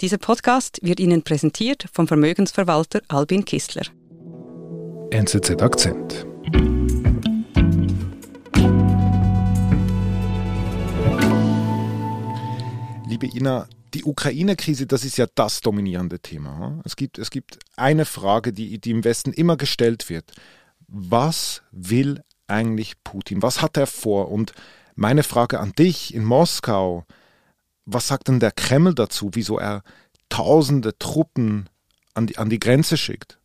Dieser Podcast wird Ihnen präsentiert vom Vermögensverwalter Albin Kistler. NZZ Akzent. Liebe Ina, die Ukraine-Krise, das ist ja das dominierende Thema. Es gibt, es gibt eine Frage, die, die im Westen immer gestellt wird. Was will eigentlich Putin? Was hat er vor? Und meine Frage an dich in Moskau, was sagt denn der Kreml dazu, wieso er tausende Truppen an die, an die Grenze schickt?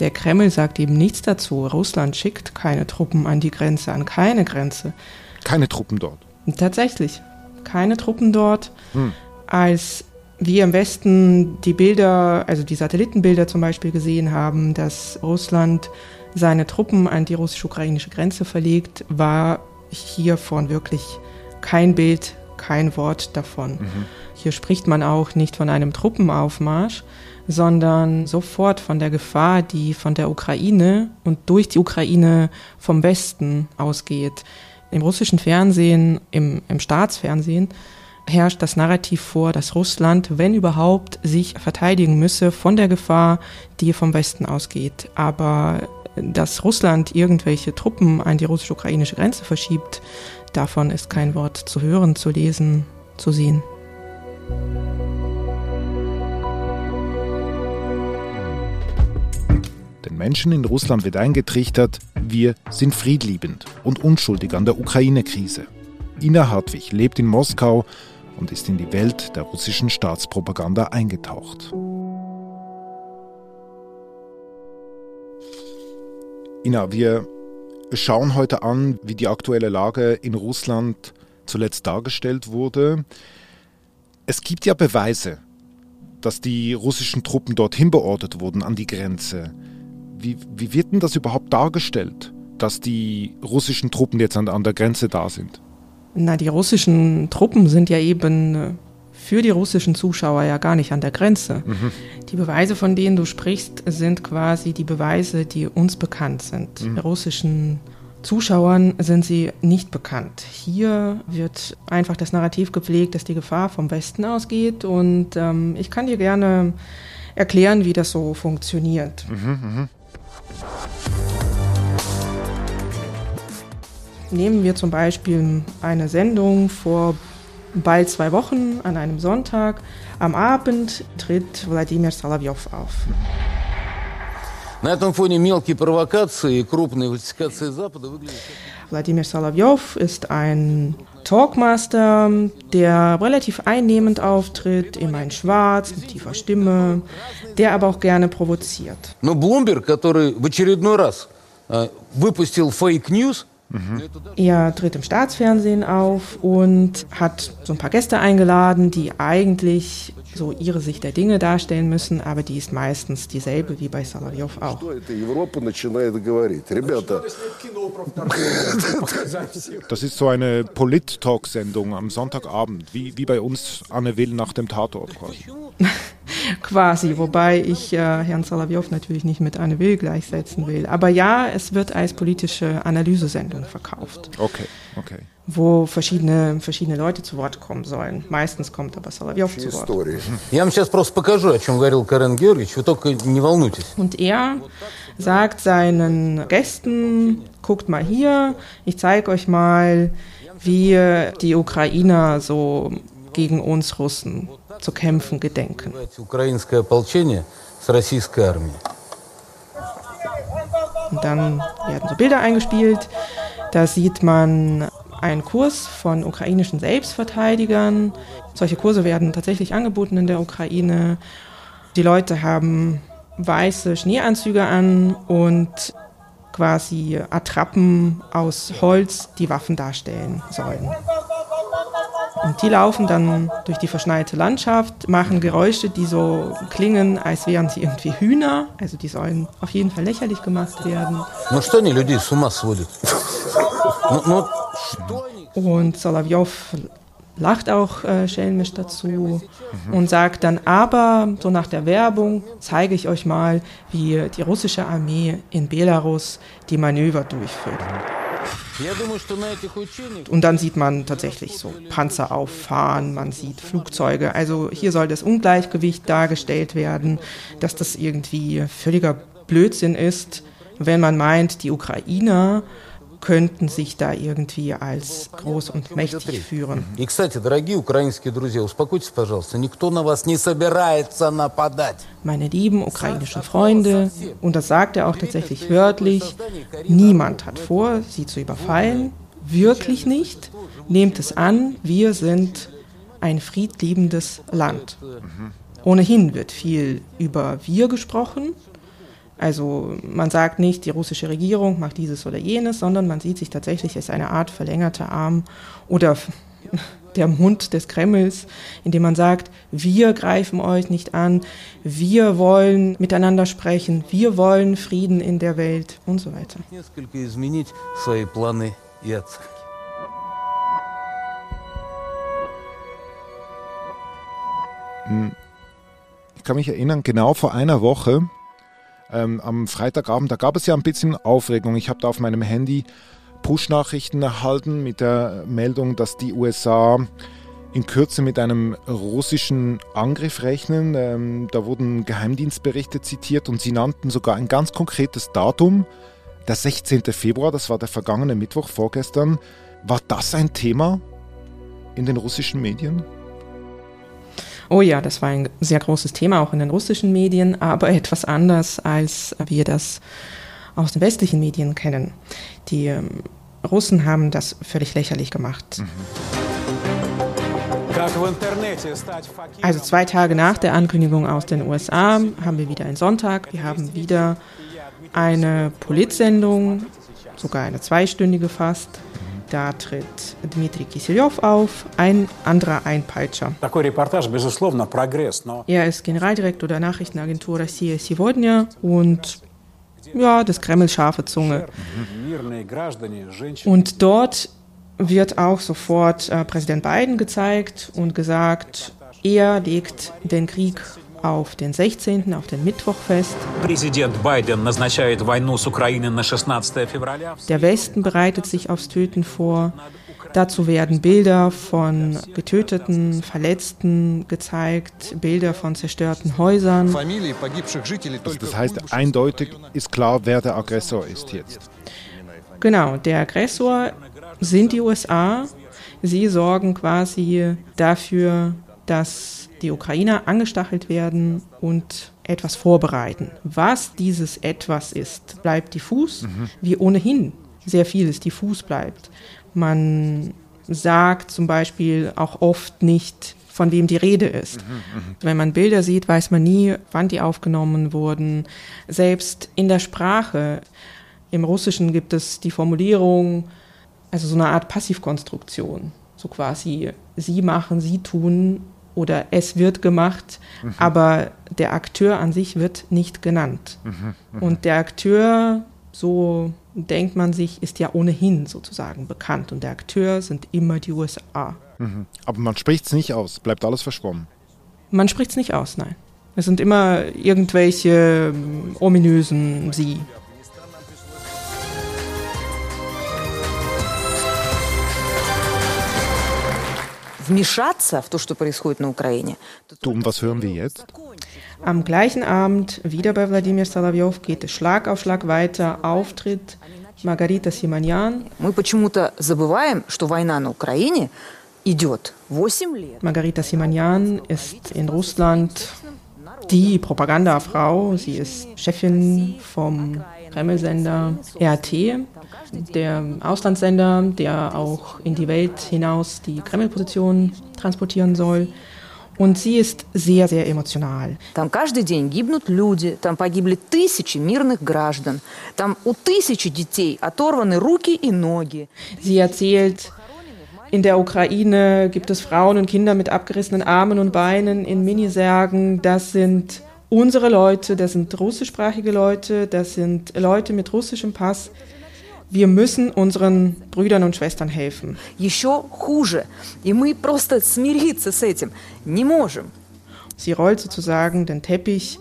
Der Kreml sagt eben nichts dazu. Russland schickt keine Truppen an die Grenze, an keine Grenze. Keine Truppen dort. Tatsächlich, keine Truppen dort. Hm. Als wir im Westen die Bilder, also die Satellitenbilder zum Beispiel gesehen haben, dass Russland seine Truppen an die russisch-ukrainische Grenze verlegt, war hiervon wirklich kein Bild, kein Wort davon. Mhm. Hier spricht man auch nicht von einem Truppenaufmarsch, sondern sofort von der Gefahr, die von der Ukraine und durch die Ukraine vom Westen ausgeht. Im russischen Fernsehen, im, im Staatsfernsehen, herrscht das Narrativ vor, dass Russland, wenn überhaupt, sich verteidigen müsse von der Gefahr, die vom Westen ausgeht. Aber dass Russland irgendwelche Truppen an die russisch-ukrainische Grenze verschiebt, davon ist kein Wort zu hören, zu lesen, zu sehen. Den Menschen in Russland wird eingetrichtert, wir sind friedliebend und unschuldig an der Ukraine-Krise. Ina Hartwig lebt in Moskau und ist in die Welt der russischen Staatspropaganda eingetaucht. Ina, wir schauen heute an, wie die aktuelle Lage in Russland zuletzt dargestellt wurde. Es gibt ja Beweise, dass die russischen Truppen dorthin beordert wurden an die Grenze. Wie, wie wird denn das überhaupt dargestellt, dass die russischen Truppen jetzt an, an der Grenze da sind? Na, die russischen Truppen sind ja eben äh, für die russischen Zuschauer ja gar nicht an der Grenze. Mhm. Die Beweise, von denen du sprichst, sind quasi die Beweise, die uns bekannt sind. Mhm. russischen Zuschauern sind sie nicht bekannt. Hier wird einfach das Narrativ gepflegt, dass die Gefahr vom Westen ausgeht und ähm, ich kann dir gerne erklären, wie das so funktioniert. Mhm, mh. Nehmen wir zum Beispiel eine Sendung vor bald zwei Wochen an einem Sonntag. Am Abend tritt Wladimir Solovyov auf. Wladimir Solovyov ist ein Talkmaster, der relativ einnehmend auftritt, immer in Schwarz, mit tiefer Stimme, der aber auch gerne provoziert. Но Bloomberg, который в очередной раз выпустил Fake News, Mhm. Er tritt im Staatsfernsehen auf und hat so ein paar Gäste eingeladen, die eigentlich so ihre Sicht der Dinge darstellen müssen, aber die ist meistens dieselbe wie bei Solovyov auch. Das ist so eine Polit-Talk-Sendung am Sonntagabend, wie, wie bei uns Anne Will nach dem Tatort quasi. quasi, wobei ich äh, Herrn Solovyov natürlich nicht mit Anne Will gleichsetzen will. Aber ja, es wird als politische Analysesendung verkauft. Okay, okay. Wo verschiedene, verschiedene Leute zu Wort kommen sollen. Meistens kommt aber Solovyov zu Wort. Und er sagt seinen Gästen, guckt mal hier, ich zeige euch mal, wie die Ukrainer so gegen uns Russen zu kämpfen gedenken. Und dann werden so Bilder eingespielt. Da sieht man einen Kurs von ukrainischen Selbstverteidigern. Solche Kurse werden tatsächlich angeboten in der Ukraine. Die Leute haben weiße Schneeanzüge an und quasi Attrappen aus Holz, die Waffen darstellen sollen. Und die laufen dann durch die verschneite Landschaft, machen Geräusche, die so klingen, als wären sie irgendwie Hühner. Also die sollen auf jeden Fall lächerlich gemacht werden. Und Solovyov lacht auch äh, schelmisch dazu mhm. und sagt dann, aber so nach der Werbung zeige ich euch mal, wie die russische Armee in Belarus die Manöver durchführt. Und dann sieht man tatsächlich so Panzer auffahren, man sieht Flugzeuge. Also hier soll das Ungleichgewicht dargestellt werden, dass das irgendwie völliger Blödsinn ist, wenn man meint, die Ukrainer könnten sich da irgendwie als groß und mächtig führen. Meine lieben ukrainischen Freunde, und das sagt er auch tatsächlich wörtlich, niemand hat vor, sie zu überfallen, wirklich nicht. Nehmt es an, wir sind ein friedliebendes Land. Ohnehin wird viel über wir gesprochen, also man sagt nicht, die russische Regierung macht dieses oder jenes, sondern man sieht sich tatsächlich als eine Art verlängerter Arm oder der Mund des Kremls, indem man sagt, wir greifen euch nicht an, wir wollen miteinander sprechen, wir wollen Frieden in der Welt und so weiter. Hm. Ich kann mich erinnern, genau vor einer Woche ähm, am Freitagabend, da gab es ja ein bisschen Aufregung. Ich habe da auf meinem Handy Push-Nachrichten erhalten mit der Meldung, dass die USA in Kürze mit einem russischen Angriff rechnen. Ähm, da wurden Geheimdienstberichte zitiert und sie nannten sogar ein ganz konkretes Datum, der 16. Februar, das war der vergangene Mittwoch vorgestern. War das ein Thema in den russischen Medien? Oh ja, das war ein sehr großes Thema auch in den russischen Medien, aber etwas anders, als wir das aus den westlichen Medien kennen. Die ähm, Russen haben das völlig lächerlich gemacht. Also zwei Tage nach der Ankündigung aus den USA haben wir wieder einen Sonntag, wir haben wieder eine Politsendung, sogar eine zweistündige fast, da tritt Dmitri Kiselev auf, ein anderer Einpeitscher. Er ist Generaldirektor der Nachrichtenagentur Россия сегодня und ja, des Kreml scharfe Zunge. Und dort wird auch sofort äh, Präsident Biden gezeigt und gesagt, er legt den Krieg auf den 16., auf den Mittwoch fest. Der Westen bereitet sich aufs Töten vor. Dazu werden Bilder von getöteten, Verletzten gezeigt, Bilder von zerstörten Häusern. Also das heißt, eindeutig ist klar, wer der Aggressor ist jetzt. Genau, der Aggressor sind die USA. Sie sorgen quasi dafür, dass die Ukrainer angestachelt werden und etwas vorbereiten. Was dieses etwas ist, bleibt diffus, mhm. wie ohnehin sehr vieles diffus bleibt. Man sagt zum Beispiel auch oft nicht, von wem die Rede ist. Mhm, mhm. Wenn man Bilder sieht, weiß man nie, wann die aufgenommen wurden. Selbst in der Sprache, im Russischen gibt es die Formulierung, also so eine Art Passivkonstruktion. So quasi, sie machen, sie tun oder es wird gemacht, mhm. aber der Akteur an sich wird nicht genannt. Mhm. Mhm. Und der Akteur, so denkt man sich, ist ja ohnehin sozusagen bekannt und der Akteur sind immer die USA. Mhm. Aber man spricht es nicht aus, bleibt alles verschwommen. Man spricht es nicht aus, nein. Es sind immer irgendwelche ominösen Sie. вмешаться в то, что происходит на Украине. Um was hören wir jetzt? Am gleichen Abend, wieder bei Wladimir Solowjow, geht es Schlag auf Schlag weiter. Auftritt Margarita Simonyan. Мы почему-то забываем, что война на Украине идет 8 лет. Margarita Simonyan ist in Russland die Propagandafrau. Sie ist Chefin vom Kreml-Sender RT der Auslandssender, der auch in die Welt hinaus die Kreml-Position transportieren soll. Und sie ist sehr, sehr emotional. Там каждый день гибнут люди, там погибли тысячи мирных граждан, там у тысячи детей оторваны руки и ноги. Sie erzählt, in der Ukraine gibt es Frauen und Kinder mit abgerissenen Armen und Beinen in Minisärgen. Das sind unsere Leute, das sind russischsprachige Leute, das sind Leute mit russischem Pass. Wir müssen unseren Brüdern und Schwestern helfen. Еще хуже. И мы просто смириться с этим не можем. Sie rollt sozusagen den Teppich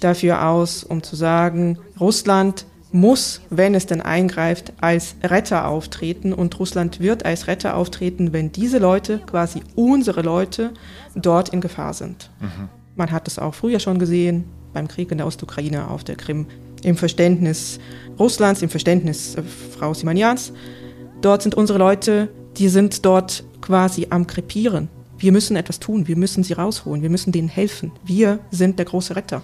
dafür aus, um zu sagen, Russland muss, wenn es denn eingreift, als Retter auftreten und Russland wird als Retter auftreten, wenn diese Leute, quasi unsere Leute, dort in Gefahr sind. Mhm. Man hat es auch früher schon gesehen, beim Krieg in der Ostukraine auf der Krim, im Verständnis Russlands, im Verständnis äh, Frau Simanians. Dort sind unsere Leute, die sind dort quasi am Krepieren. Wir müssen etwas tun, wir müssen sie rausholen, wir müssen denen helfen. Wir sind der große Retter.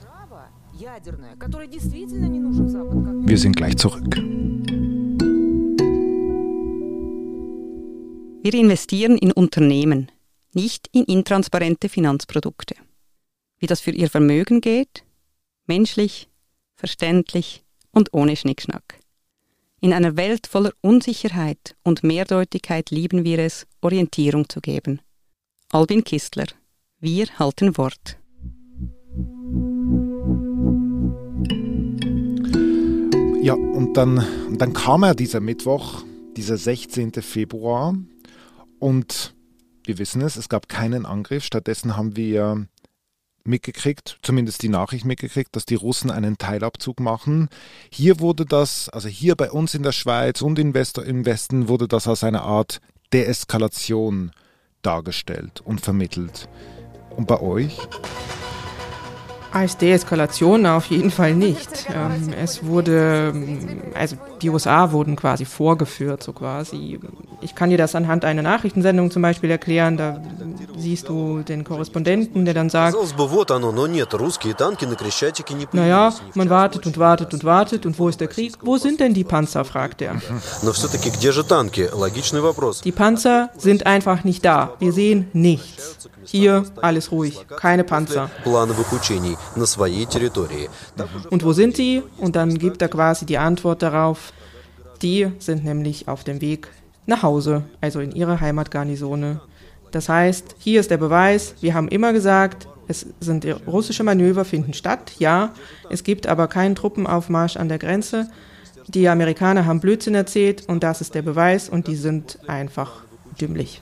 Wir sind gleich zurück. Wir investieren in Unternehmen, nicht in intransparente Finanzprodukte. Wie das für ihr Vermögen geht? Menschlich, verständlich und ohne Schnickschnack. In einer Welt voller Unsicherheit und Mehrdeutigkeit lieben wir es, Orientierung zu geben. Albin Kistler. Wir halten Wort. Ja, und dann, und dann kam er dieser Mittwoch, dieser 16. Februar. Und wir wissen es, es gab keinen Angriff. Stattdessen haben wir mitgekriegt, zumindest die Nachricht mitgekriegt, dass die Russen einen Teilabzug machen. Hier wurde das, also hier bei uns in der Schweiz und im, West, im Westen wurde das als eine Art Deeskalation dargestellt und vermittelt. Und bei euch? Als Deeskalation auf jeden Fall nicht. Ähm, es wurde, also die USA wurden quasi vorgeführt, so quasi. Ich kann dir das anhand einer Nachrichtensendung zum Beispiel erklären. Da siehst du den Korrespondenten, der dann sagt, naja, man wartet und wartet und wartet und wo ist der Krieg? Wo sind denn die Panzer, fragt er. Die Panzer sind einfach nicht da. Wir sehen nichts. Hier alles ruhig, keine Panzer. Und wo sind die? Und dann gibt er quasi die Antwort darauf. Die sind nämlich auf dem Weg nach Hause, also in ihre Heimatgarnisone. Das heißt, hier ist der Beweis, wir haben immer gesagt, es sind russische Manöver finden statt, ja, es gibt aber keinen Truppenaufmarsch an der Grenze. Die Amerikaner haben Blödsinn erzählt und das ist der Beweis und die sind einfach dümmlich.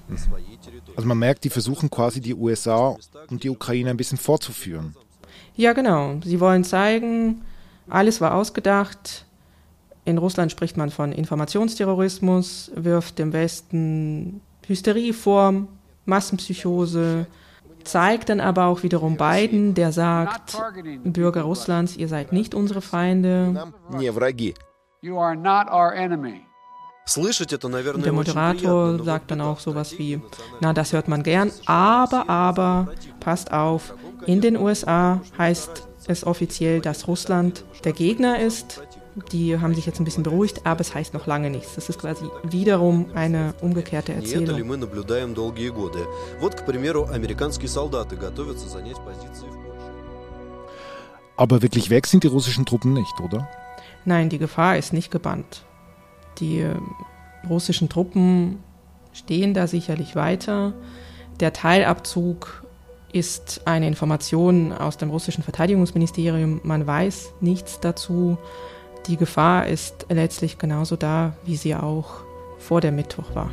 Also man merkt, die versuchen quasi die USA und die Ukraine ein bisschen vorzuführen. Ja, genau. Sie wollen zeigen, alles war ausgedacht. In Russland spricht man von Informationsterrorismus, wirft dem Westen Hysterie vor, Massenpsychose, zeigt dann aber auch wiederum Biden, der sagt, Bürger Russlands, ihr seid nicht unsere Feinde. Der Moderator sagt dann auch sowas wie, na, das hört man gern, aber, aber, passt auf, in den USA heißt es offiziell, dass Russland der Gegner ist. Die haben sich jetzt ein bisschen beruhigt, aber es heißt noch lange nichts. Das ist quasi wiederum eine umgekehrte Erzählung. Aber wirklich weg sind die russischen Truppen nicht, oder? Nein, die Gefahr ist nicht gebannt. Die russischen Truppen stehen da sicherlich weiter. Der Teilabzug ist eine Information aus dem russischen Verteidigungsministerium. Man weiß nichts dazu. Die Gefahr ist letztlich genauso da, wie sie auch vor der Mittwoch war.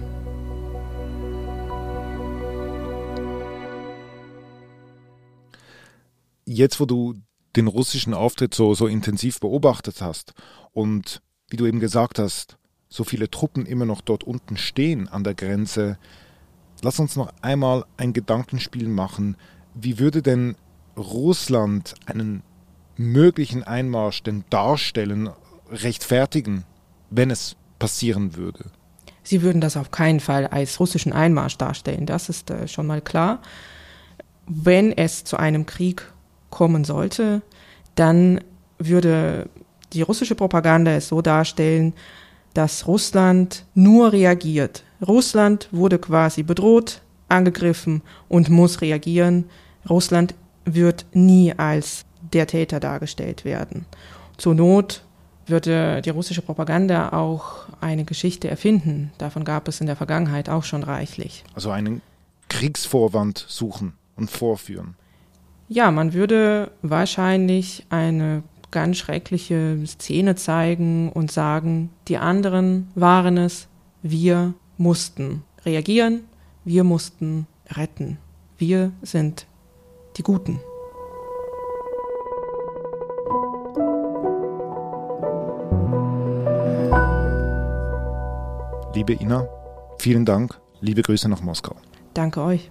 Jetzt, wo du den russischen Auftritt so, so intensiv beobachtet hast und wie du eben gesagt hast, so viele Truppen immer noch dort unten stehen an der Grenze. Lass uns noch einmal ein Gedankenspiel machen. Wie würde denn Russland einen möglichen Einmarsch denn darstellen, rechtfertigen, wenn es passieren würde? Sie würden das auf keinen Fall als russischen Einmarsch darstellen, das ist äh, schon mal klar. Wenn es zu einem Krieg kommen sollte, dann würde die russische Propaganda es so darstellen, dass Russland nur reagiert. Russland wurde quasi bedroht, angegriffen und muss reagieren. Russland wird nie als der Täter dargestellt werden. Zur Not würde die russische Propaganda auch eine Geschichte erfinden. Davon gab es in der Vergangenheit auch schon reichlich. Also einen Kriegsvorwand suchen und vorführen. Ja, man würde wahrscheinlich eine ganz schreckliche Szene zeigen und sagen, die anderen waren es, wir mussten reagieren, wir mussten retten, wir sind die Guten. Liebe Ina, vielen Dank, liebe Grüße nach Moskau. Danke euch.